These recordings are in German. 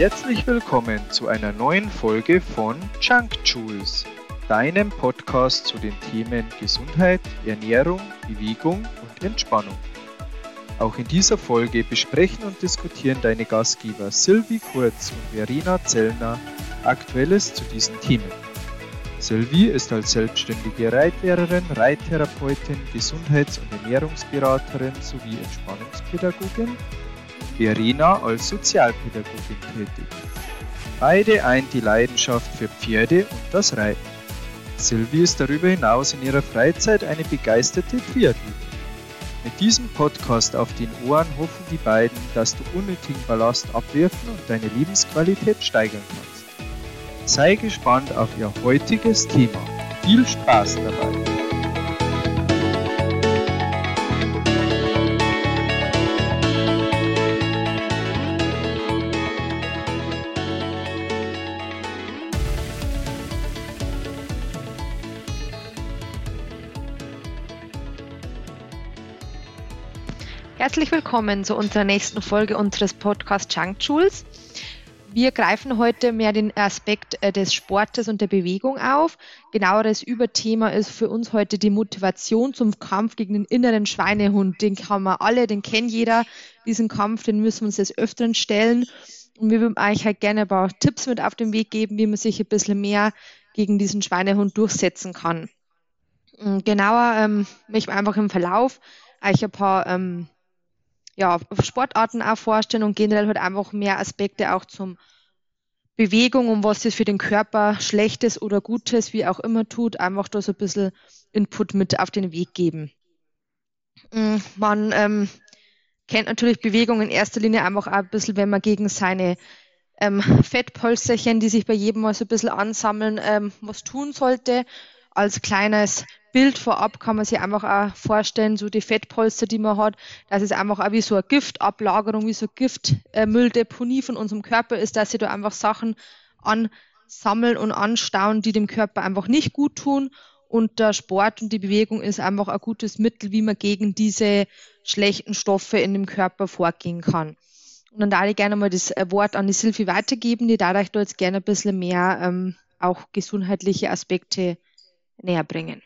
Herzlich willkommen zu einer neuen Folge von Junk Juice, deinem Podcast zu den Themen Gesundheit, Ernährung, Bewegung und Entspannung. Auch in dieser Folge besprechen und diskutieren deine Gastgeber Sylvie Kurz und Verena Zellner Aktuelles zu diesen Themen. Sylvie ist als selbstständige Reitlehrerin, Reittherapeutin, Gesundheits- und Ernährungsberaterin sowie Entspannungspädagogin, Verena als Sozialpädagogin tätig. Beide eint die Leidenschaft für Pferde und das Reiten. Sylvie ist darüber hinaus in ihrer Freizeit eine begeisterte Triathletin. Mit diesem Podcast auf den Ohren hoffen die beiden, dass du unnötigen Ballast abwerfen und deine Lebensqualität steigern kannst. Sei gespannt auf Ihr heutiges Thema. Viel Spaß dabei! Herzlich willkommen zu unserer nächsten Folge unseres Podcasts Junk Jules. Wir greifen heute mehr den Aspekt äh, des Sportes und der Bewegung auf. Genaueres Überthema ist für uns heute die Motivation zum Kampf gegen den inneren Schweinehund. Den kann man alle, den kennt jeder. Diesen Kampf, den müssen wir uns des Öfteren stellen. Und wir würden eigentlich halt gerne ein paar Tipps mit auf den Weg geben, wie man sich ein bisschen mehr gegen diesen Schweinehund durchsetzen kann. Und genauer ähm, möchte ich einfach im Verlauf euch ein paar ähm, ja, Sportarten auch vorstellen und generell halt einfach mehr Aspekte auch zum Bewegung und was das für den Körper Schlechtes oder Gutes, wie auch immer tut, einfach da so ein bisschen Input mit auf den Weg geben. Mm, man ähm, kennt natürlich Bewegung in erster Linie einfach auch ein bisschen, wenn man gegen seine ähm, Fettpolsterchen, die sich bei jedem mal so ein bisschen ansammeln, ähm, was tun sollte. Als kleines Bild vorab kann man sich einfach auch vorstellen, so die Fettpolster, die man hat, dass es einfach auch wie so eine Giftablagerung, wie so eine Giftmülldeponie von unserem Körper ist, dass sie da einfach Sachen ansammeln und anstauen, die dem Körper einfach nicht gut tun. Und der Sport und die Bewegung ist einfach ein gutes Mittel, wie man gegen diese schlechten Stoffe in dem Körper vorgehen kann. Und dann darf ich gerne mal das Wort an die Silvi weitergeben, die dadurch da jetzt gerne ein bisschen mehr ähm, auch gesundheitliche Aspekte näher bringen.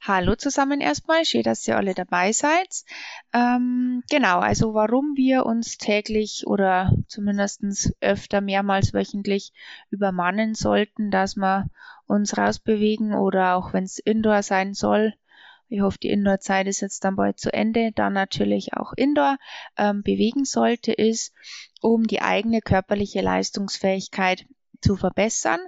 Hallo zusammen erstmal, schön, dass ihr alle dabei seid. Ähm, genau, also warum wir uns täglich oder zumindest öfter mehrmals wöchentlich übermannen sollten, dass wir uns rausbewegen oder auch wenn es Indoor sein soll. Ich hoffe, die Indoor-Zeit ist jetzt dann bald zu Ende. Dann natürlich auch Indoor ähm, bewegen sollte, ist, um die eigene körperliche Leistungsfähigkeit zu verbessern.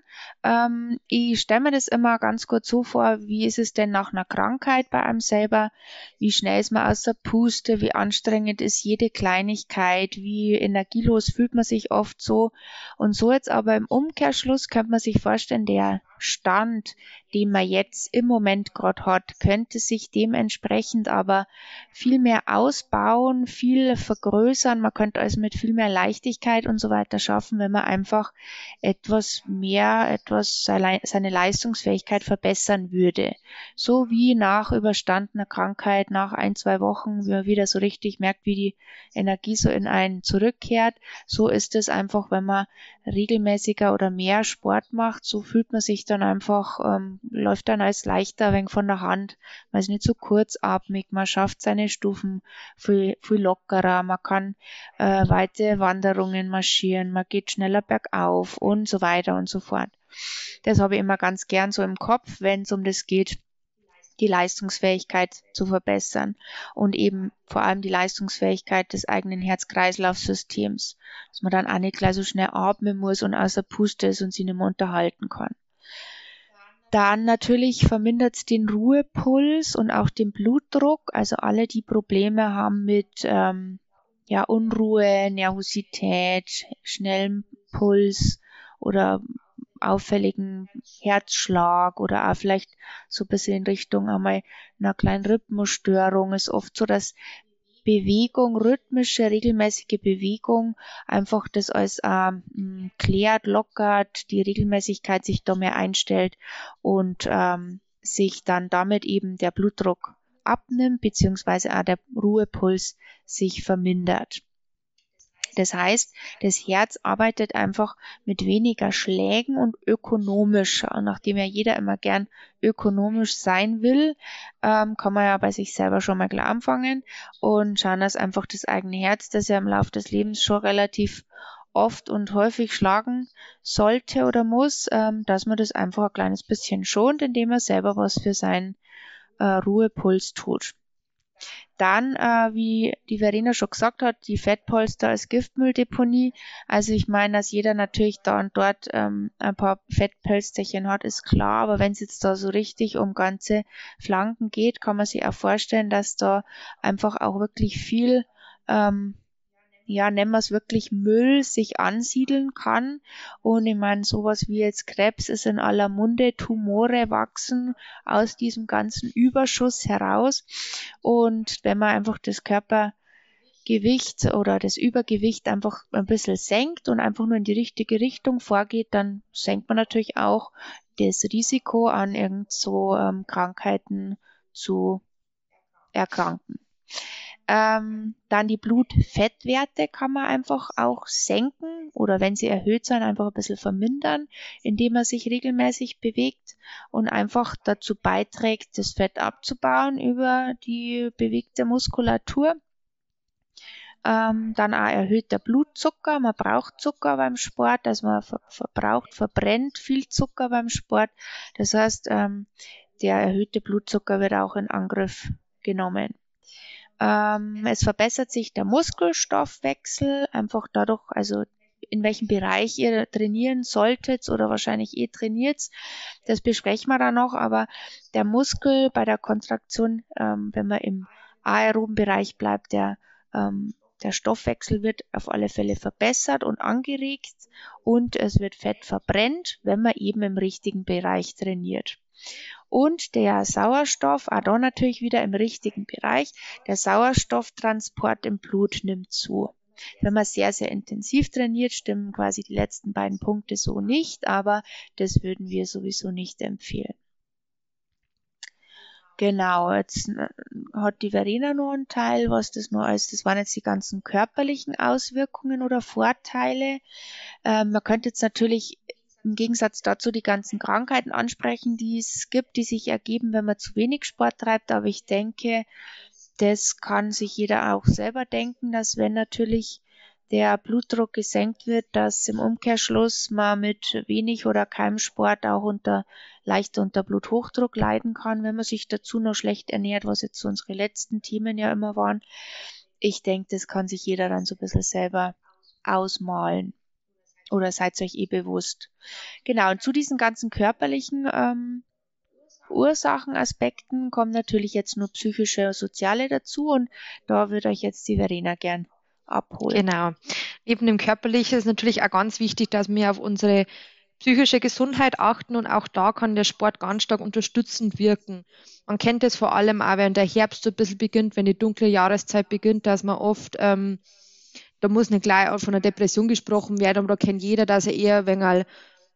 Ähm, ich stelle mir das immer ganz kurz so vor, wie ist es denn nach einer Krankheit bei einem selber? Wie schnell ist man aus der Puste? Wie anstrengend ist jede Kleinigkeit? Wie energielos fühlt man sich oft so? Und so jetzt aber im Umkehrschluss könnte man sich vorstellen, der Stand, den man jetzt im Moment gerade hat, könnte sich dementsprechend aber viel mehr ausbauen, viel vergrößern. Man könnte also mit viel mehr Leichtigkeit und so weiter schaffen, wenn man einfach etwas mehr, etwas seine Leistungsfähigkeit verbessern würde. So wie nach überstandener Krankheit, nach ein, zwei Wochen, wie man wieder so richtig merkt, wie die Energie so in einen zurückkehrt. So ist es einfach, wenn man regelmäßiger oder mehr Sport macht, so fühlt man sich dann einfach, ähm, läuft dann als leichter wenig von der Hand. Man ist nicht so kurzatmig, man schafft seine Stufen viel, viel lockerer, man kann äh, weite Wanderungen marschieren, man geht schneller bergauf und so weiter und so fort. Das habe ich immer ganz gern so im Kopf, wenn es um das geht, die Leistungsfähigkeit zu verbessern und eben vor allem die Leistungsfähigkeit des eigenen Herz-Kreislauf-Systems, dass man dann auch nicht gleich so schnell atmen muss und außer Puste ist und sich nicht mehr unterhalten kann. Dann natürlich vermindert es den Ruhepuls und auch den Blutdruck. Also alle, die Probleme haben mit ähm, ja, Unruhe, Nervosität, schnellem Puls oder auffälligen Herzschlag oder auch vielleicht so ein bisschen in Richtung einmal einer kleinen Rhythmusstörung ist oft so, dass Bewegung, rhythmische, regelmäßige Bewegung einfach das als ähm, klärt, lockert, die Regelmäßigkeit sich da mehr einstellt und ähm, sich dann damit eben der Blutdruck abnimmt, beziehungsweise auch der Ruhepuls sich vermindert. Das heißt, das Herz arbeitet einfach mit weniger Schlägen und ökonomisch. Nachdem ja jeder immer gern ökonomisch sein will, ähm, kann man ja bei sich selber schon mal klar anfangen und schauen, dass einfach das eigene Herz, das ja im Laufe des Lebens schon relativ oft und häufig schlagen sollte oder muss, ähm, dass man das einfach ein kleines bisschen schont, indem man selber was für seinen äh, Ruhepuls tut. Dann, äh, wie die Verena schon gesagt hat, die Fettpolster als Giftmülldeponie. Also ich meine, dass jeder natürlich da und dort ähm, ein paar Fettpölsterchen hat, ist klar. Aber wenn es jetzt da so richtig um ganze Flanken geht, kann man sich auch vorstellen, dass da einfach auch wirklich viel ähm, ja, nennen wir es wirklich Müll, sich ansiedeln kann. Und ich meine, sowas wie jetzt Krebs ist in aller Munde, Tumore wachsen aus diesem ganzen Überschuss heraus. Und wenn man einfach das Körpergewicht oder das Übergewicht einfach ein bisschen senkt und einfach nur in die richtige Richtung vorgeht, dann senkt man natürlich auch das Risiko an irgend so ähm, Krankheiten zu erkranken. Ähm, dann die Blutfettwerte kann man einfach auch senken oder wenn sie erhöht sind, einfach ein bisschen vermindern, indem man sich regelmäßig bewegt und einfach dazu beiträgt, das Fett abzubauen über die bewegte Muskulatur. Ähm, dann auch erhöht der Blutzucker. Man braucht Zucker beim Sport, also man ver verbraucht, verbrennt viel Zucker beim Sport. Das heißt, ähm, der erhöhte Blutzucker wird auch in Angriff genommen. Ähm, es verbessert sich der Muskelstoffwechsel einfach dadurch, also in welchem Bereich ihr trainieren solltet oder wahrscheinlich eh trainiert. Das besprechen wir dann noch, aber der Muskel bei der Kontraktion, ähm, wenn man im aeroben Bereich bleibt, der, ähm, der Stoffwechsel wird auf alle Fälle verbessert und angeregt und es wird Fett verbrennt, wenn man eben im richtigen Bereich trainiert. Und der Sauerstoff, auch da natürlich wieder im richtigen Bereich, der Sauerstofftransport im Blut nimmt zu. Wenn man sehr, sehr intensiv trainiert, stimmen quasi die letzten beiden Punkte so nicht, aber das würden wir sowieso nicht empfehlen. Genau, jetzt äh, hat die Verena noch einen Teil, was das noch als, das waren jetzt die ganzen körperlichen Auswirkungen oder Vorteile. Ähm, man könnte jetzt natürlich im Gegensatz dazu die ganzen Krankheiten ansprechen, die es gibt, die sich ergeben, wenn man zu wenig Sport treibt. Aber ich denke, das kann sich jeder auch selber denken, dass wenn natürlich der Blutdruck gesenkt wird, dass im Umkehrschluss man mit wenig oder keinem Sport auch unter leicht unter Bluthochdruck leiden kann, wenn man sich dazu noch schlecht ernährt, was jetzt unsere letzten Themen ja immer waren. Ich denke, das kann sich jeder dann so ein bisschen selber ausmalen oder seid euch eh bewusst. Genau, und zu diesen ganzen körperlichen ähm, Ursachenaspekten kommen natürlich jetzt nur psychische und soziale dazu und da würde euch jetzt die Verena gern abholen. Genau. Neben dem körperlichen ist natürlich auch ganz wichtig, dass wir auf unsere psychische Gesundheit achten und auch da kann der Sport ganz stark unterstützend wirken. Man kennt es vor allem auch, wenn der Herbst so ein bisschen beginnt, wenn die dunkle Jahreszeit beginnt, dass man oft ähm, da muss nicht gleich auch von einer Depression gesprochen werden, aber da kennt jeder, dass er eher ein wenig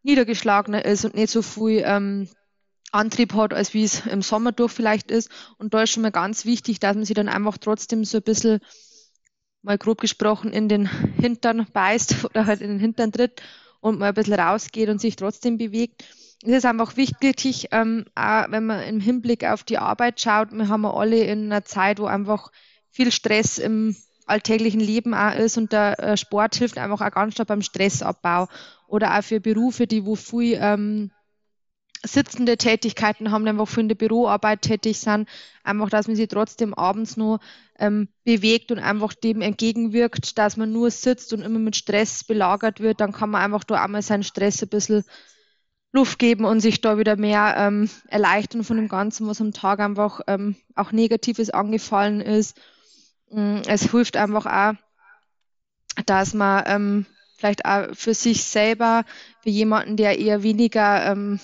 niedergeschlagener ist und nicht so viel ähm, Antrieb hat, als wie es im Sommer durch vielleicht ist. Und da ist schon mal ganz wichtig, dass man sich dann einfach trotzdem so ein bisschen, mal grob gesprochen, in den Hintern beißt oder halt in den Hintern tritt und mal ein bisschen rausgeht und sich trotzdem bewegt. Es ist einfach wichtig, ähm, auch wenn man im Hinblick auf die Arbeit schaut, wir haben alle in einer Zeit, wo einfach viel Stress im alltäglichen Leben auch ist und der äh, Sport hilft einfach auch ganz stark beim Stressabbau oder auch für Berufe, die wo viel ähm, sitzende Tätigkeiten haben, einfach für in der Büroarbeit tätig sind, einfach, dass man sich trotzdem abends nur ähm, bewegt und einfach dem entgegenwirkt, dass man nur sitzt und immer mit Stress belagert wird, dann kann man einfach da einmal seinen Stress ein bisschen Luft geben und sich da wieder mehr ähm, erleichtern von dem Ganzen, was am Tag einfach ähm, auch Negatives angefallen ist es hilft einfach auch, dass man ähm, vielleicht auch für sich selber, für jemanden, der eher weniger ähm,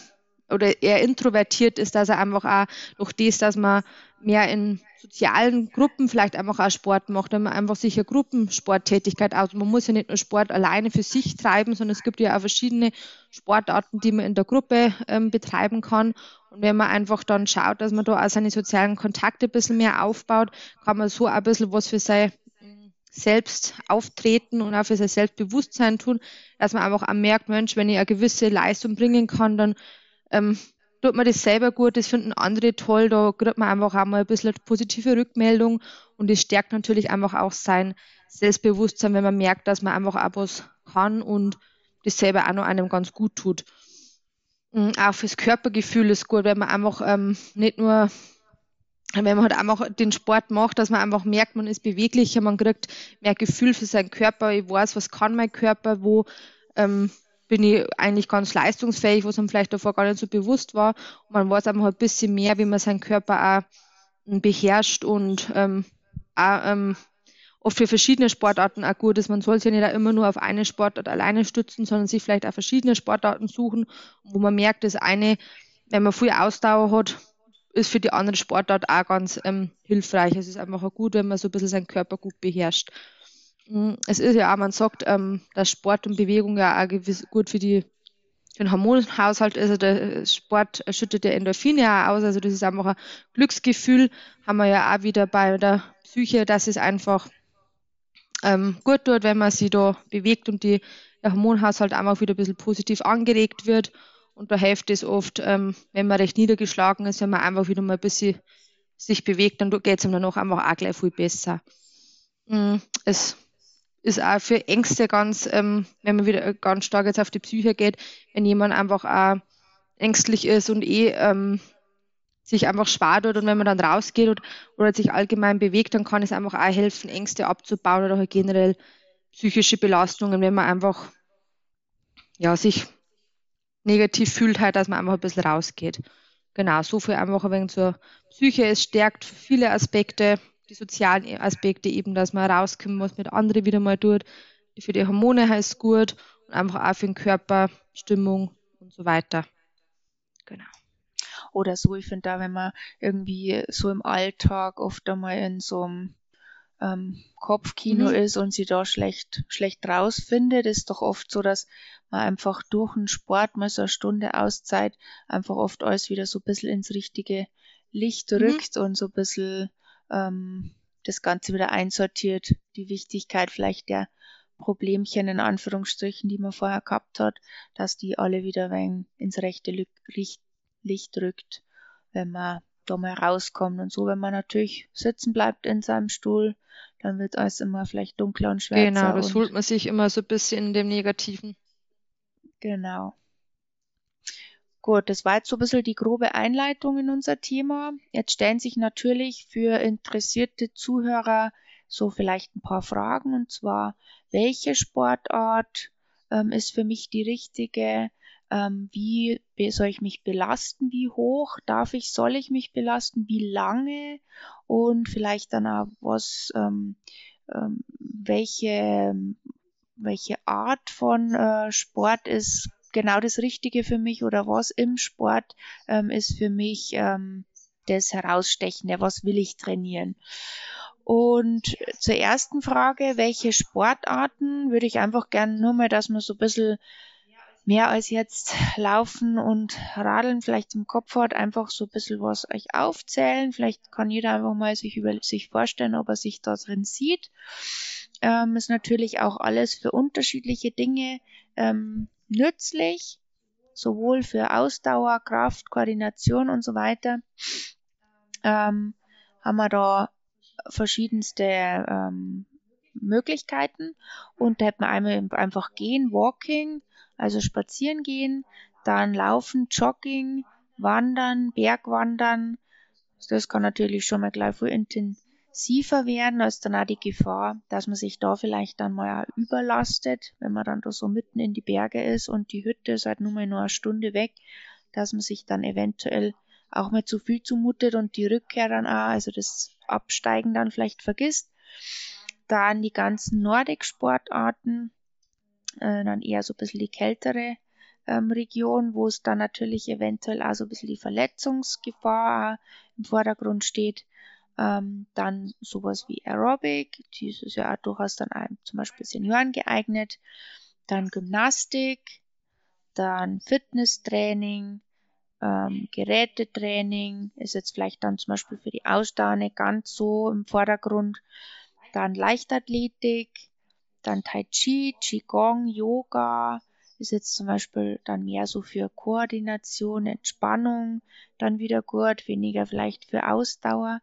oder eher introvertiert ist, dass er einfach auch durch das, dass man mehr in sozialen Gruppen vielleicht einfach auch Sport macht, wenn man einfach sicher Gruppensporttätigkeit aus. Man muss ja nicht nur Sport alleine für sich treiben, sondern es gibt ja auch verschiedene Sportarten, die man in der Gruppe ähm, betreiben kann. Und wenn man einfach dann schaut, dass man da auch seine sozialen Kontakte ein bisschen mehr aufbaut, kann man so ein bisschen was für sein selbst auftreten und auch für sein Selbstbewusstsein tun, dass man einfach auch merkt, Mensch, wenn ich eine gewisse Leistung bringen kann, dann ähm, tut man das selber gut, das finden andere toll, da kriegt man einfach auch mal ein bisschen positive Rückmeldung und es stärkt natürlich einfach auch sein Selbstbewusstsein, wenn man merkt, dass man einfach auch was kann und das selber auch noch einem ganz gut tut. Mhm, auch fürs Körpergefühl ist gut, wenn man einfach ähm, nicht nur wenn man halt einfach den Sport macht, dass man einfach merkt, man ist beweglicher, man kriegt mehr Gefühl für seinen Körper, ich weiß, was kann mein Körper, wo ähm, bin ich eigentlich ganz leistungsfähig, was einem vielleicht davor gar nicht so bewusst war. Und man weiß einfach ein bisschen mehr, wie man seinen Körper auch beherrscht und ähm, auch ähm, oft für verschiedene Sportarten auch gut ist. Man soll sich ja nicht immer nur auf eine Sportart alleine stützen, sondern sich vielleicht auch verschiedene Sportarten suchen, wo man merkt, dass eine, wenn man viel Ausdauer hat, ist für die andere Sportart auch ganz ähm, hilfreich. Es ist einfach auch gut, wenn man so ein bisschen seinen Körper gut beherrscht. Mm, es ist ja auch, man sagt, ähm, dass Sport und Bewegung ja auch gewiss, gut für, die, für den Hormonhaushalt ist. Also der Sport schüttet ja Endorphine auch aus. Also das ist einfach ein Glücksgefühl. Haben wir ja auch wieder bei der Psyche, dass es einfach ähm, gut tut, wenn man sich da bewegt und die, der Hormonhaushalt einfach wieder ein bisschen positiv angeregt wird. Und da hilft es oft, ähm, wenn man recht niedergeschlagen ist, wenn man einfach wieder mal ein bisschen sich bewegt, dann geht es ihm danach einfach auch gleich viel besser. Mm, es ist auch für Ängste ganz, ähm, wenn man wieder ganz stark jetzt auf die Psyche geht, wenn jemand einfach auch ängstlich ist und eh ähm, sich einfach schwer tut und wenn man dann rausgeht und, oder sich allgemein bewegt, dann kann es einfach auch helfen, Ängste abzubauen oder halt generell psychische Belastungen, wenn man einfach ja, sich negativ fühlt, halt, dass man einfach ein bisschen rausgeht. Genau, so viel einfach ein wenig zur Psyche. Es stärkt viele Aspekte, die sozialen Aspekte eben, dass man rauskommt, was mit anderen wieder mal tut. Für die Hormone heißt gut und einfach auch für den Körper, Stimmung und so weiter. Genau. Oder so, ich finde da, wenn man irgendwie so im Alltag oft einmal in so einem ähm, Kopfkino mhm. ist und sie da schlecht, schlecht rausfindet, ist doch oft so, dass man einfach durch den Sport mal so eine Stunde Auszeit einfach oft alles wieder so ein bisschen ins richtige Licht mhm. rückt mhm. und so ein bisschen ähm, das Ganze wieder einsortiert, die Wichtigkeit vielleicht der Problemchen in Anführungsstrichen, die man vorher gehabt hat, dass die alle wieder ins rechte Licht, Licht rückt, wenn man da mal rauskommt und so, wenn man natürlich sitzen bleibt in seinem Stuhl, dann wird alles immer vielleicht dunkler und schwärzer. Genau, das holt man sich immer so ein bisschen in dem Negativen. Genau. Gut, das war jetzt so ein bisschen die grobe Einleitung in unser Thema. Jetzt stellen sich natürlich für interessierte Zuhörer so vielleicht ein paar Fragen und zwar, welche Sportart ähm, ist für mich die richtige? Ähm, wie soll ich mich belasten? Wie hoch darf ich, soll ich mich belasten? Wie lange? Und vielleicht dann auch was, ähm, ähm, welche welche Art von äh, Sport ist genau das Richtige für mich oder was im Sport ähm, ist für mich ähm, das Herausstechende, was will ich trainieren. Und zur ersten Frage, welche Sportarten würde ich einfach gerne nur mal, dass man so ein bisschen mehr als jetzt Laufen und Radeln vielleicht im Kopf hat, einfach so ein bisschen was euch aufzählen. Vielleicht kann jeder einfach mal sich über sich vorstellen, ob er sich da drin sieht ähm, ist natürlich auch alles für unterschiedliche Dinge ähm, nützlich, sowohl für Ausdauer, Kraft, Koordination und so weiter. Ähm, haben wir da verschiedenste ähm, Möglichkeiten und da hätten wir einmal einfach gehen, Walking, also spazieren gehen, dann laufen, Jogging, Wandern, Bergwandern. Das kann natürlich schon mal gleich viel intensiv intensiver werden, als dann auch die Gefahr, dass man sich da vielleicht dann mal auch überlastet, wenn man dann da so mitten in die Berge ist und die Hütte ist halt nur mal nur eine Stunde weg, dass man sich dann eventuell auch mal zu viel zumutet und die Rückkehr dann auch, also das Absteigen dann vielleicht vergisst. Dann die ganzen Nordic-Sportarten, äh, dann eher so ein bisschen die kältere ähm, Region, wo es dann natürlich eventuell auch so ein bisschen die Verletzungsgefahr im Vordergrund steht. Ähm, dann sowas wie Aerobic, dieses ja durchaus dann einem, zum Beispiel Senioren geeignet. Dann Gymnastik, dann Fitnesstraining, ähm, Gerätetraining ist jetzt vielleicht dann zum Beispiel für die Ausdauer nicht ganz so im Vordergrund. dann Leichtathletik, dann Tai Chi, Qigong, Yoga, ist jetzt zum Beispiel dann mehr so für Koordination, Entspannung, dann wieder gut, weniger vielleicht für Ausdauer.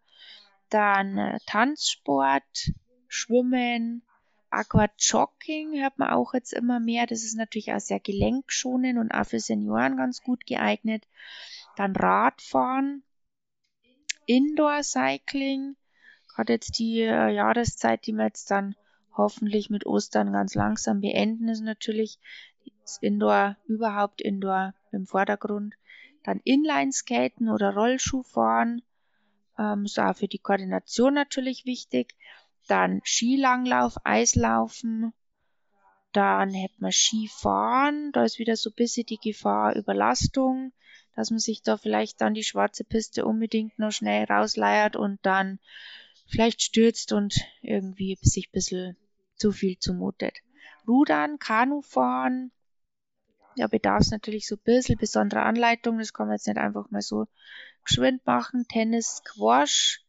Dann äh, Tanzsport, Schwimmen, Aquajogging hört man auch jetzt immer mehr. Das ist natürlich auch sehr gelenkschonend und auch für Senioren ganz gut geeignet. Dann Radfahren, Indoor Cycling, gerade jetzt die äh, Jahreszeit, die wir jetzt dann hoffentlich mit Ostern ganz langsam beenden, ist natürlich das Indoor, überhaupt Indoor im Vordergrund. Dann Inline-Skaten oder Rollschuhfahren, ähm, ist auch für die Koordination natürlich wichtig. Dann Skilanglauf, Eislaufen. Dann hätten wir Skifahren. Da ist wieder so ein bisschen die Gefahr Überlastung, dass man sich da vielleicht dann die schwarze Piste unbedingt noch schnell rausleiert und dann vielleicht stürzt und irgendwie sich ein bisschen zu viel zumutet. Rudern, Kanufahren, ja, bedarf es natürlich so ein bisschen besonderer Anleitung. Das kann man jetzt nicht einfach mal so geschwind machen. Tennis, Squash,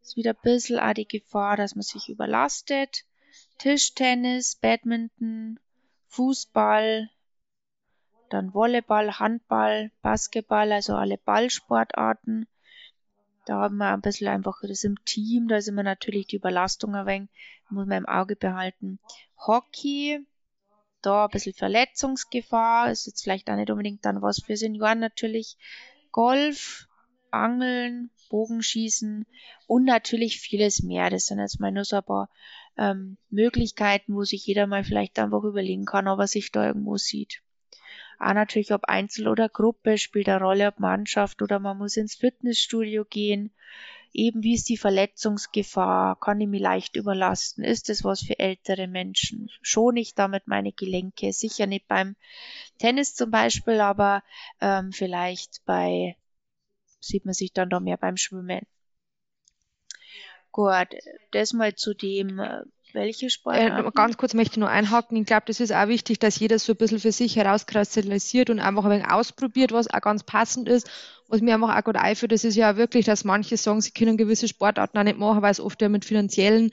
ist wieder ein bisschen auch die Gefahr, dass man sich überlastet. Tischtennis, Badminton, Fußball, dann Volleyball, Handball, Basketball, also alle Ballsportarten. Da haben wir ein bisschen einfach das im Team, da ist immer natürlich die Überlastung ein wenig, muss man im Auge behalten. Hockey, da ein bisschen Verletzungsgefahr, ist jetzt vielleicht auch nicht unbedingt dann was für Senioren natürlich. Golf, Angeln, Bogenschießen und natürlich vieles mehr. Das sind jetzt mal nur so ein paar ähm, Möglichkeiten, wo sich jeder mal vielleicht einfach überlegen kann, ob er sich da irgendwo sieht. Auch natürlich, ob Einzel oder Gruppe spielt eine Rolle, ob Mannschaft oder man muss ins Fitnessstudio gehen. Eben wie ist die Verletzungsgefahr? Kann ich mich leicht überlasten? Ist es was für ältere Menschen? Schone ich damit meine Gelenke? Sicher nicht beim Tennis zum Beispiel, aber ähm, vielleicht bei sieht man sich dann da mehr beim Schwimmen. Gut, das mal zu dem, äh, welche Sportarten? Äh, ganz kurz möchte ich nur einhaken. Ich glaube, das ist auch wichtig, dass jeder so ein bisschen für sich herauskristallisiert und einfach ein wenig ausprobiert, was auch ganz passend ist. Was mir einfach auch gut einführt, das ist ja wirklich, dass manche sagen, sie können gewisse Sportarten auch nicht machen, weil es oft ja mit finanziellen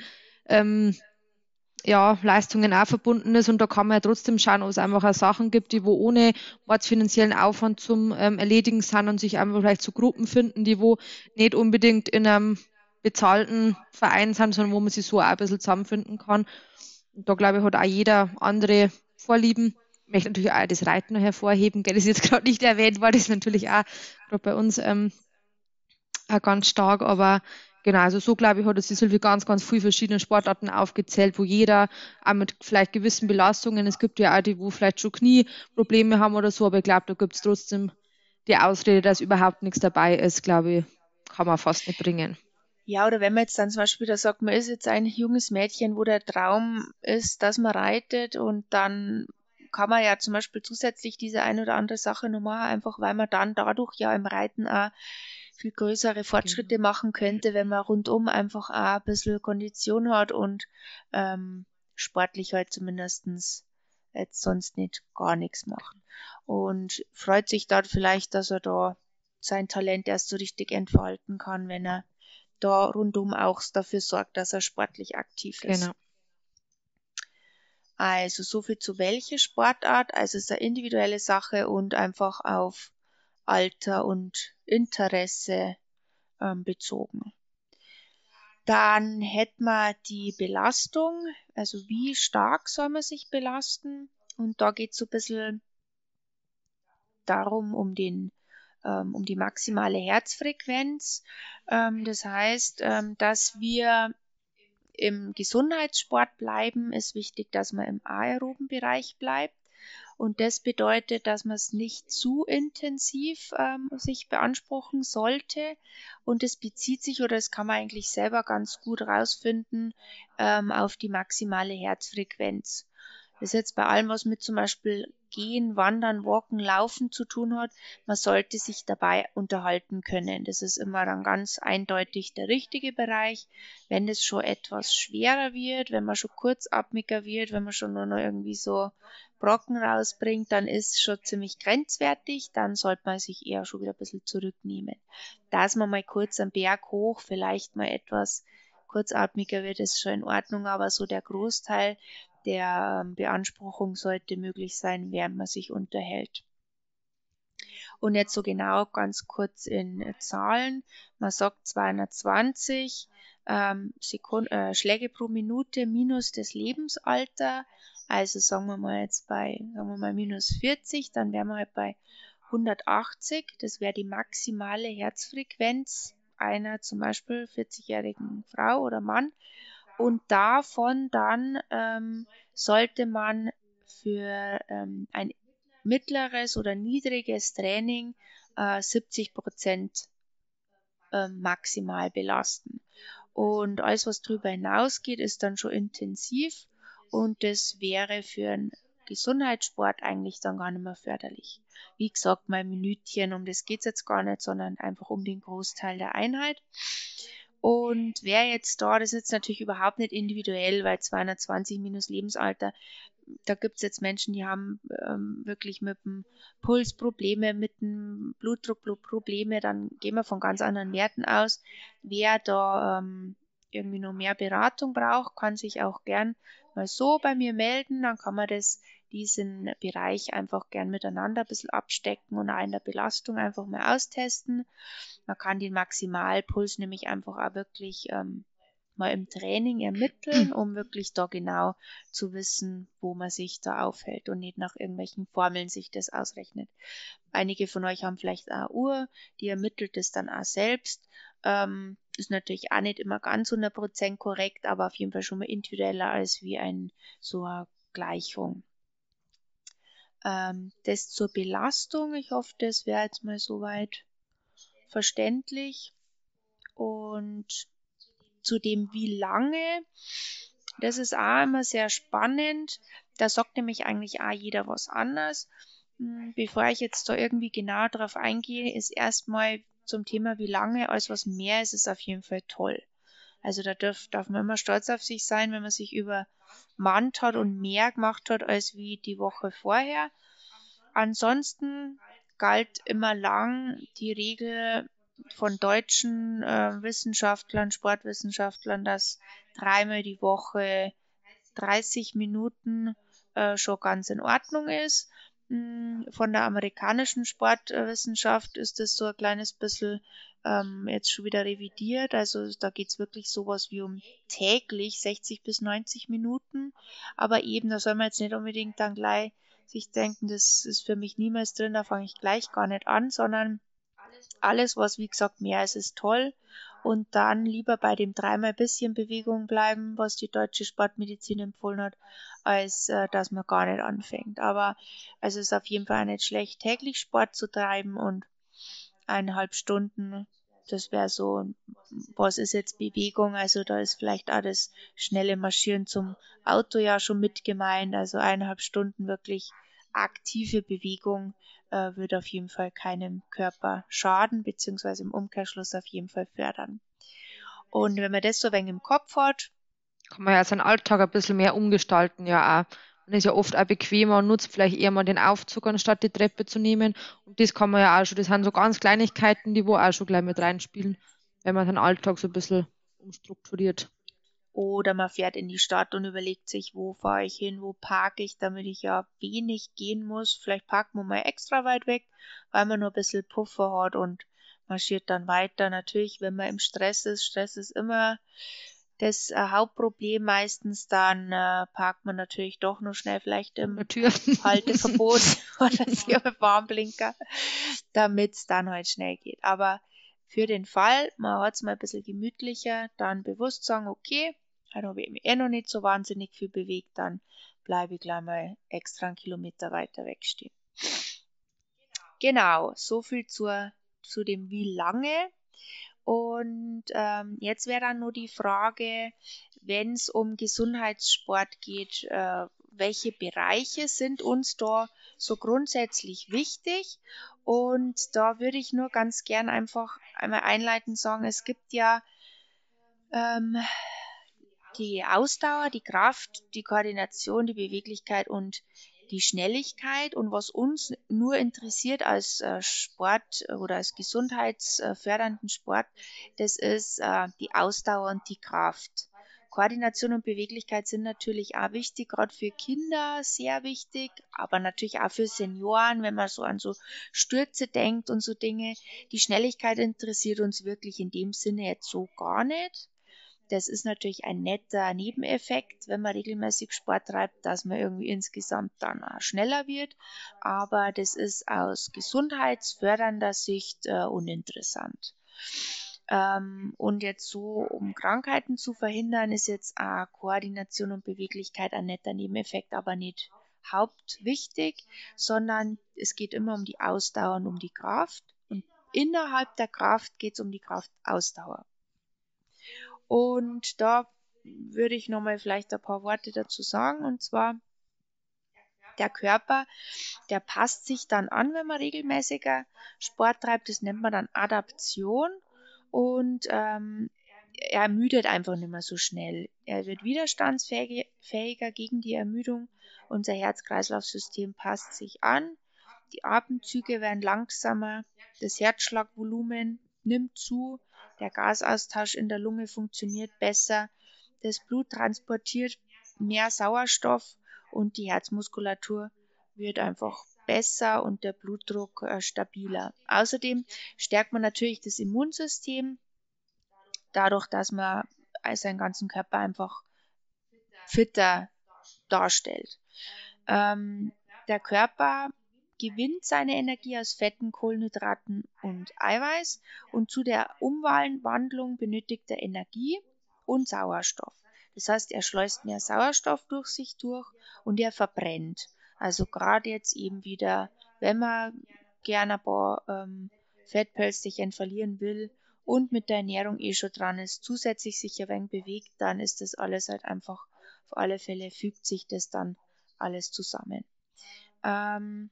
ähm, ja, Leistungen auch verbunden ist und da kann man ja trotzdem schauen, ob es einfach auch Sachen gibt, die wo ohne finanziellen Aufwand zum ähm, Erledigen sind und sich einfach vielleicht zu Gruppen finden, die wo nicht unbedingt in einem bezahlten Verein sind, sondern wo man sich so auch ein bisschen zusammenfinden kann. Und da glaube ich, hat auch jeder andere Vorlieben. Ich möchte natürlich auch das Reiten noch hervorheben, das ist jetzt gerade nicht erwähnt worden, das ist natürlich auch gerade bei uns ähm, ganz stark, aber Genau, also so glaube ich, hat es Silvia ganz, ganz viele verschiedene Sportarten aufgezählt, wo jeder auch mit vielleicht gewissen Belastungen, es gibt ja auch die, wo vielleicht schon Knieprobleme haben oder so, aber ich glaube, da gibt es trotzdem die Ausrede, dass überhaupt nichts dabei ist, glaube ich, kann man fast nicht bringen. Ja, oder wenn man jetzt dann zum Beispiel da sagt, man ist jetzt ein junges Mädchen, wo der Traum ist, dass man reitet und dann kann man ja zum Beispiel zusätzlich diese eine oder andere Sache noch machen, einfach weil man dann dadurch ja im Reiten auch viel größere Fortschritte mhm. machen könnte, wenn man rundum einfach auch ein bisschen Kondition hat und ähm, sportlich halt zumindestens jetzt sonst nicht gar nichts macht. Und freut sich dann vielleicht, dass er da sein Talent erst so richtig entfalten kann, wenn er da rundum auch dafür sorgt, dass er sportlich aktiv ist. Genau. Also so viel zu welche Sportart. Also es ist eine individuelle Sache und einfach auf Alter und Interesse ähm, bezogen. Dann hätten wir die Belastung, also wie stark soll man sich belasten. Und da geht es so ein bisschen darum, um den ähm, um die maximale Herzfrequenz. Ähm, das heißt, ähm, dass wir im Gesundheitssport bleiben, ist wichtig, dass man im aeroben Bereich bleibt. Und das bedeutet, dass man es nicht zu intensiv ähm, sich beanspruchen sollte. Und es bezieht sich, oder das kann man eigentlich selber ganz gut rausfinden, ähm, auf die maximale Herzfrequenz. Das ist jetzt bei allem, was mit zum Beispiel Gehen, Wandern, Walken, Laufen zu tun hat. Man sollte sich dabei unterhalten können. Das ist immer dann ganz eindeutig der richtige Bereich. Wenn es schon etwas schwerer wird, wenn man schon kurzatmiger wird, wenn man schon nur noch irgendwie so Brocken rausbringt, dann ist schon ziemlich grenzwertig. Dann sollte man sich eher schon wieder ein bisschen zurücknehmen. Dass man mal kurz am Berg hoch vielleicht mal etwas kurzatmiger wird, ist schon in Ordnung, aber so der Großteil der ähm, Beanspruchung sollte möglich sein, während man sich unterhält. Und jetzt so genau ganz kurz in Zahlen. Man sagt 220 ähm, Sekund äh, Schläge pro Minute minus das Lebensalter. Also sagen wir mal jetzt bei, sagen wir mal minus 40, dann wären wir halt bei 180. Das wäre die maximale Herzfrequenz einer zum Beispiel 40-jährigen Frau oder Mann. Und davon dann ähm, sollte man für ähm, ein mittleres oder niedriges Training äh, 70 Prozent äh, maximal belasten. Und alles, was darüber hinausgeht, ist dann schon intensiv und das wäre für einen Gesundheitssport eigentlich dann gar nicht mehr förderlich. Wie gesagt, mal ein Minütchen, um das geht es jetzt gar nicht, sondern einfach um den Großteil der Einheit. Und wer jetzt da, das ist jetzt natürlich überhaupt nicht individuell, weil 220 minus Lebensalter, da gibt es jetzt Menschen, die haben ähm, wirklich mit dem Puls Probleme, mit dem Blutdruck Probleme, dann gehen wir von ganz anderen Werten aus. Wer da ähm, irgendwie noch mehr Beratung braucht, kann sich auch gern mal so bei mir melden, dann kann man das diesen Bereich einfach gern miteinander ein bisschen abstecken und auch in der Belastung einfach mal austesten. Man kann den Maximalpuls nämlich einfach auch wirklich ähm, mal im Training ermitteln, um wirklich da genau zu wissen, wo man sich da aufhält und nicht nach irgendwelchen Formeln sich das ausrechnet. Einige von euch haben vielleicht eine Uhr, die ermittelt es dann auch selbst. Ähm, ist natürlich auch nicht immer ganz 100% korrekt, aber auf jeden Fall schon mal individueller als wie ein so eine Gleichung. Ähm, das zur Belastung. Ich hoffe, das wäre jetzt mal soweit verständlich. Und zu dem wie lange, das ist auch immer sehr spannend. Da sagt nämlich eigentlich auch jeder was anderes. Hm, bevor ich jetzt da irgendwie genau darauf eingehe, ist erstmal zum Thema wie lange, als was mehr ist, ist auf jeden Fall toll. Also da darf, darf man immer stolz auf sich sein, wenn man sich übermannt hat und mehr gemacht hat als wie die Woche vorher. Ansonsten galt immer lang die Regel von deutschen äh, Wissenschaftlern, Sportwissenschaftlern, dass dreimal die Woche 30 Minuten äh, schon ganz in Ordnung ist. Hm, von der amerikanischen Sportwissenschaft ist es so ein kleines bisschen ähm, jetzt schon wieder revidiert. Also da geht es wirklich sowas wie um täglich 60 bis 90 Minuten. Aber eben, da soll man jetzt nicht unbedingt dann gleich sich denken, das ist für mich niemals drin, da fange ich gleich gar nicht an, sondern alles, was wie gesagt mehr ist, ist toll. Und dann lieber bei dem dreimal bisschen Bewegung bleiben, was die deutsche Sportmedizin empfohlen hat, als äh, dass man gar nicht anfängt. Aber also es ist auf jeden Fall nicht schlecht, täglich Sport zu treiben und eineinhalb Stunden, das wäre so, was ist jetzt Bewegung? Also da ist vielleicht auch das schnelle Marschieren zum Auto ja schon mit gemeint. Also eineinhalb Stunden wirklich aktive Bewegung äh, wird auf jeden Fall keinem Körper schaden, beziehungsweise im Umkehrschluss auf jeden Fall fördern. Und wenn man das so ein wenig im Kopf hat, kann man ja seinen Alltag ein bisschen mehr umgestalten, ja auch. Man ist ja oft auch bequemer und nutzt vielleicht eher mal den Aufzug, anstatt die Treppe zu nehmen. Und das kann man ja auch schon, das sind so ganz Kleinigkeiten, die wo auch schon gleich mit reinspielen, wenn man seinen Alltag so ein bisschen umstrukturiert. Oder man fährt in die Stadt und überlegt sich, wo fahre ich hin, wo parke ich, damit ich ja wenig gehen muss. Vielleicht parkt man mal extra weit weg, weil man nur ein bisschen Puffer hat und marschiert dann weiter. Natürlich, wenn man im Stress ist, Stress ist immer das äh, Hauptproblem meistens, dann äh, parkt man natürlich doch nur schnell vielleicht im Tür. Halteverbot oder hier mit Warnblinker, damit es dann halt schnell geht. Aber für den Fall, man hat es mal ein bisschen gemütlicher, dann bewusst sagen, okay, dann habe ich mich eh noch nicht so wahnsinnig viel bewegt, dann bleibe ich gleich mal extra einen Kilometer weiter wegstehen. Genau, so viel zur, zu dem wie lange. Und ähm, jetzt wäre dann nur die Frage, wenn es um Gesundheitssport geht, äh, welche Bereiche sind uns da so grundsätzlich wichtig? Und da würde ich nur ganz gern einfach einmal einleitend sagen, es gibt ja ähm, die Ausdauer, die Kraft, die Koordination, die Beweglichkeit und die Schnelligkeit. Und was uns nur interessiert als äh, Sport oder als gesundheitsfördernden Sport, das ist äh, die Ausdauer und die Kraft. Koordination und Beweglichkeit sind natürlich auch wichtig, gerade für Kinder sehr wichtig, aber natürlich auch für Senioren, wenn man so an so Stürze denkt und so Dinge. Die Schnelligkeit interessiert uns wirklich in dem Sinne jetzt so gar nicht. Das ist natürlich ein netter Nebeneffekt, wenn man regelmäßig Sport treibt, dass man irgendwie insgesamt dann auch schneller wird. Aber das ist aus gesundheitsfördernder Sicht äh, uninteressant. Ähm, und jetzt so, um Krankheiten zu verhindern, ist jetzt auch Koordination und Beweglichkeit ein netter Nebeneffekt, aber nicht hauptwichtig, sondern es geht immer um die Ausdauer und um die Kraft. Und innerhalb der Kraft geht es um die Kraftausdauer. Und da würde ich nochmal vielleicht ein paar Worte dazu sagen. Und zwar, der Körper, der passt sich dann an, wenn man regelmäßiger Sport treibt. Das nennt man dann Adaption. Und ähm, er ermüdet einfach nicht mehr so schnell. Er wird widerstandsfähiger gegen die Ermüdung. Unser Herz-Kreislauf-System passt sich an. Die Atemzüge werden langsamer. Das Herzschlagvolumen nimmt zu der Gasaustausch in der Lunge funktioniert besser, das Blut transportiert mehr Sauerstoff und die Herzmuskulatur wird einfach besser und der Blutdruck äh, stabiler. Außerdem stärkt man natürlich das Immunsystem, dadurch, dass man seinen ganzen Körper einfach fitter darstellt. Ähm, der Körper gewinnt seine Energie aus Fetten, Kohlenhydraten und Eiweiß und zu der Umwandlung benötigt er Energie und Sauerstoff. Das heißt, er schleust mehr Sauerstoff durch sich durch und er verbrennt. Also gerade jetzt eben wieder, wenn man gerne ein paar ähm, Fettpölsterchen verlieren will und mit der Ernährung eh schon dran ist, zusätzlich sich ein wenig bewegt, dann ist das alles halt einfach, auf alle Fälle fügt sich das dann alles zusammen. Ähm,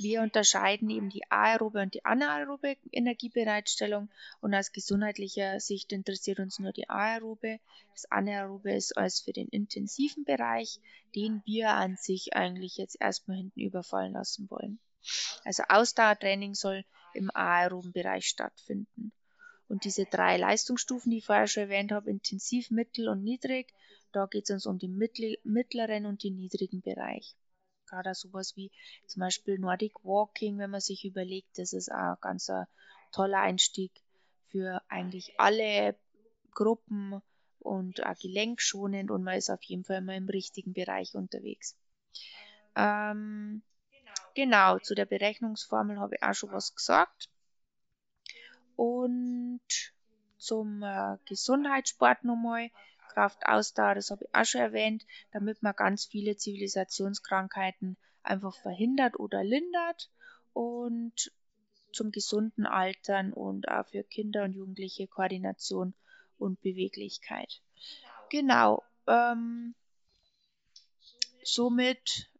wir unterscheiden eben die aerobe und die anaerobe Energiebereitstellung und aus gesundheitlicher Sicht interessiert uns nur die aerobe. Das anaerobe ist alles für den intensiven Bereich, den wir an sich eigentlich jetzt erstmal hinten überfallen lassen wollen. Also Ausdauertraining soll im aeroben Bereich stattfinden. Und diese drei Leistungsstufen, die ich vorher schon erwähnt habe, intensiv, mittel und niedrig, da geht es uns um den mittleren und den niedrigen Bereich gerade sowas wie zum Beispiel Nordic Walking, wenn man sich überlegt, das ist auch ganz ein toller Einstieg für eigentlich alle Gruppen und auch gelenkschonend und man ist auf jeden Fall immer im richtigen Bereich unterwegs. Ähm, genau, zu der Berechnungsformel habe ich auch schon was gesagt. Und zum äh, Gesundheitssport nochmal. Kraftausdauer, das habe ich auch schon erwähnt, damit man ganz viele Zivilisationskrankheiten einfach verhindert oder lindert und zum gesunden Altern und auch für Kinder und Jugendliche Koordination und Beweglichkeit. Genau. Ähm, somit,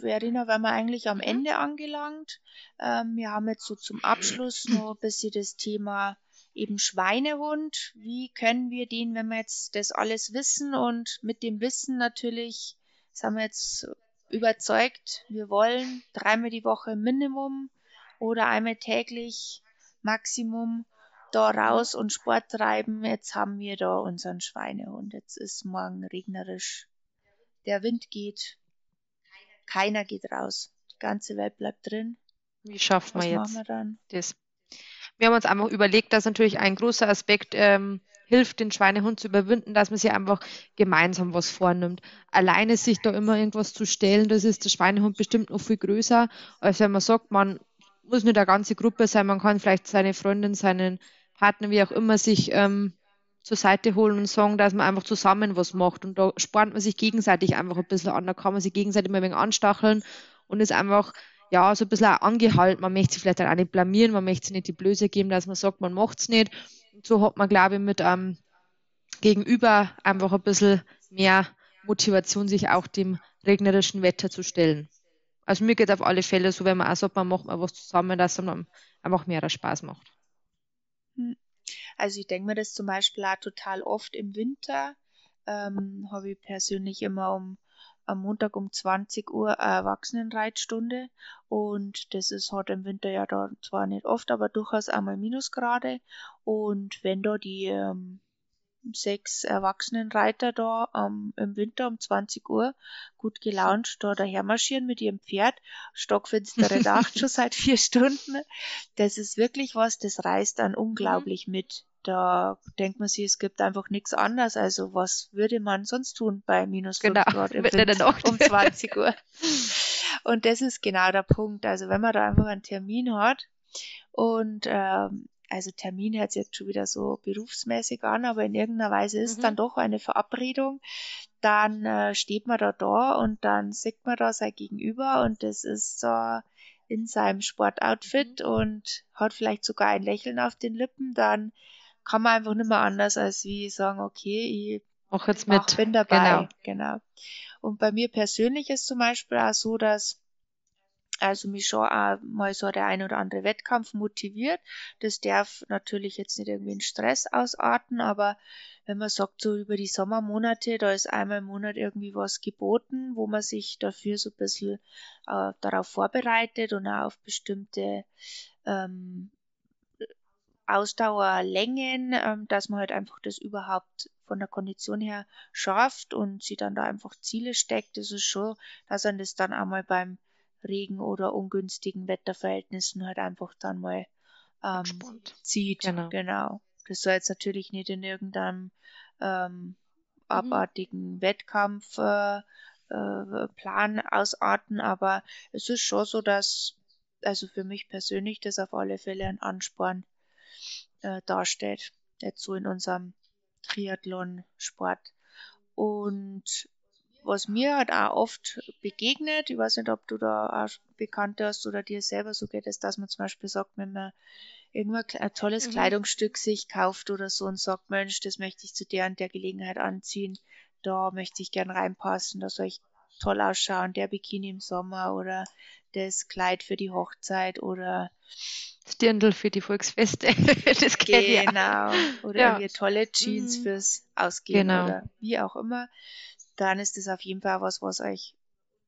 Verena, wären wir eigentlich am Ende angelangt. Ähm, wir haben jetzt so zum Abschluss noch ein bisschen das Thema eben Schweinehund. Wie können wir den, wenn wir jetzt das alles wissen und mit dem Wissen natürlich, sind wir jetzt überzeugt, wir wollen dreimal die Woche Minimum oder einmal täglich Maximum da raus und Sport treiben. Jetzt haben wir da unseren Schweinehund. Jetzt ist morgen regnerisch. Der Wind geht. Keiner geht raus. Die ganze Welt bleibt drin. Wie schaffen wir jetzt wir das? Wir haben uns einfach überlegt, dass natürlich ein großer Aspekt ähm, hilft, den Schweinehund zu überwinden, dass man sich einfach gemeinsam was vornimmt. Alleine sich da immer irgendwas zu stellen, das ist der Schweinehund bestimmt noch viel größer, als wenn man sagt, man muss nicht eine ganze Gruppe sein, man kann vielleicht seine Freundin, seinen Partner, wie auch immer, sich ähm, zur Seite holen und sagen, dass man einfach zusammen was macht. Und da spornt man sich gegenseitig einfach ein bisschen an. Da kann man sich gegenseitig mal ein wenig anstacheln und ist einfach ja, so ein bisschen auch angehalten. Man möchte sich vielleicht auch nicht blamieren, man möchte sich nicht die Blöße geben, dass man sagt, man macht es nicht. Und so hat man, glaube ich, mit einem Gegenüber einfach ein bisschen mehr Motivation, sich auch dem regnerischen Wetter zu stellen. Also mir geht auf alle Fälle so, wenn man auch sagt, man macht mal was zusammen, dass es dann einfach mehr Spaß macht. Hm. Also ich denke mir das zum Beispiel auch total oft im Winter. Ähm, habe ich persönlich immer um am Montag um 20 Uhr eine Erwachsenenreitstunde. Und das ist halt im Winter ja da zwar nicht oft, aber durchaus einmal Minusgrade. Und wenn da die ähm, sechs Erwachsenenreiter da ähm, im Winter um 20 Uhr gut gelaunt da daher marschieren mit ihrem Pferd, stockfinstere Nacht schon seit vier Stunden, das ist wirklich was, das reißt dann unglaublich mhm. mit da denkt man sich, es gibt einfach nichts anderes. Also was würde man sonst tun bei minus 5 genau, Grad im Winter um 20 Uhr? Und das ist genau der Punkt. Also wenn man da einfach einen Termin hat und ähm, also Termin hört sich jetzt schon wieder so berufsmäßig an, aber in irgendeiner Weise ist mhm. dann doch eine Verabredung, dann äh, steht man da da und dann sieht man da sein Gegenüber und das ist so in seinem Sportoutfit mhm. und hat vielleicht sogar ein Lächeln auf den Lippen, dann kann man einfach nicht mehr anders als wie sagen, okay, ich auch jetzt mit. bin dabei. Genau. genau. Und bei mir persönlich ist zum Beispiel auch so, dass also mich schon auch mal so der ein oder andere Wettkampf motiviert. Das darf natürlich jetzt nicht irgendwie in Stress ausarten, aber wenn man sagt, so über die Sommermonate, da ist einmal im Monat irgendwie was geboten, wo man sich dafür so ein bisschen äh, darauf vorbereitet und auch auf bestimmte ähm, Ausdauerlängen, ähm, dass man halt einfach das überhaupt von der Kondition her schafft und sie dann da einfach Ziele steckt. Das ist schon, dass man das dann einmal beim Regen oder ungünstigen Wetterverhältnissen halt einfach dann mal ähm, zieht. Genau. genau. Das soll jetzt natürlich nicht in irgendeinem ähm, mhm. abartigen mhm. Wettkampf äh, äh, ausarten, aber es ist schon so, dass also für mich persönlich das auf alle Fälle ein Ansporn äh, darstellt, jetzt so in unserem Triathlon-Sport. Und was mir halt auch oft begegnet, ich weiß nicht, ob du da auch Bekannte hast oder dir selber so geht, ist, dass man zum Beispiel sagt, wenn man irgendwann ein tolles mhm. Kleidungsstück sich kauft oder so und sagt, Mensch, das möchte ich zu der und der Gelegenheit anziehen, da möchte ich gern reinpassen, da soll ich toll ausschauen, der Bikini im Sommer oder das Kleid für die Hochzeit oder das Dirndl für die Volksfeste. das genau. Oder ja. tolle Jeans mhm. fürs Ausgehen genau. oder wie auch immer. Dann ist das auf jeden Fall was, was euch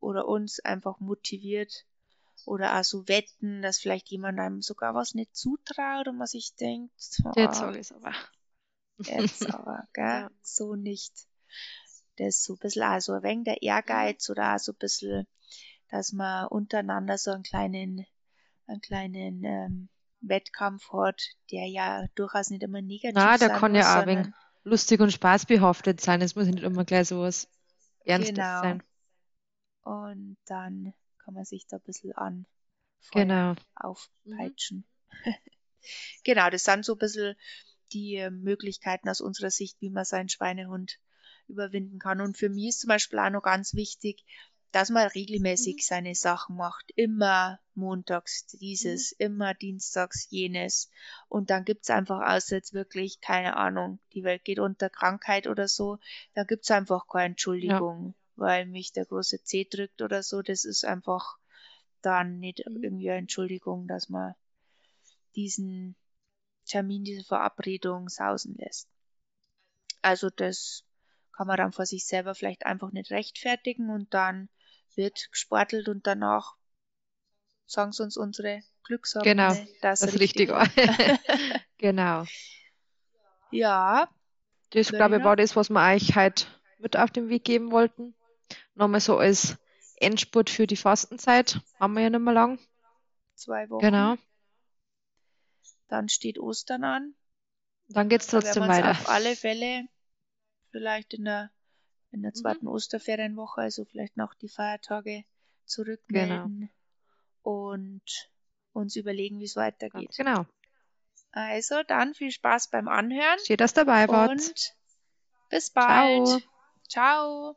oder uns einfach motiviert. Oder auch so wetten, dass vielleicht jemand einem sogar was nicht zutraut und man sich denkt, oh, jetzt soll es aber. Jetzt aber, gell? Ja. So nicht. Das ist so ein bisschen auch so ein wenig der Ehrgeiz oder auch so ein bisschen, dass man untereinander so einen kleinen, einen kleinen ähm, Wettkampf hat, der ja durchaus nicht immer negativ Na, der kann ja auch lustig und spaßbehaftet sein. Es muss nicht immer gleich so was Ernstes genau. sein. Und dann kann man sich da ein bisschen an genau. aufpeitschen. Mhm. genau, das sind so ein bisschen die Möglichkeiten aus unserer Sicht, wie man seinen Schweinehund überwinden kann. Und für mich ist zum Beispiel auch noch ganz wichtig, dass man regelmäßig mhm. seine Sachen macht. Immer montags dieses, mhm. immer dienstags jenes. Und dann gibt's einfach, außer jetzt wirklich, keine Ahnung, die Welt geht unter Krankheit oder so, da gibt's einfach keine Entschuldigung, ja. weil mich der große C drückt oder so. Das ist einfach dann nicht mhm. irgendwie eine Entschuldigung, dass man diesen Termin, diese Verabredung sausen lässt. Also das kann man dann vor sich selber vielleicht einfach nicht rechtfertigen und dann wird gesportelt und danach sagen sie uns unsere Glückssache, genau, dass das richtig war. genau. Ja. Das, glaube ich, war das, was wir euch heute mit auf den Weg geben wollten. Nochmal so als Endspurt für die Fastenzeit. Haben wir ja nicht mehr lang. Zwei Wochen. Genau. Dann steht Ostern an. Dann geht es trotzdem weiter. Auf alle Fälle vielleicht in der, in der mhm. zweiten mhm. Osterferienwoche, also vielleicht noch die Feiertage zurückmelden genau. und uns überlegen, wie es weitergeht. Genau. Also dann viel Spaß beim Anhören. Schön, dass dabei wart. Und bis bald. Ciao. Ciao.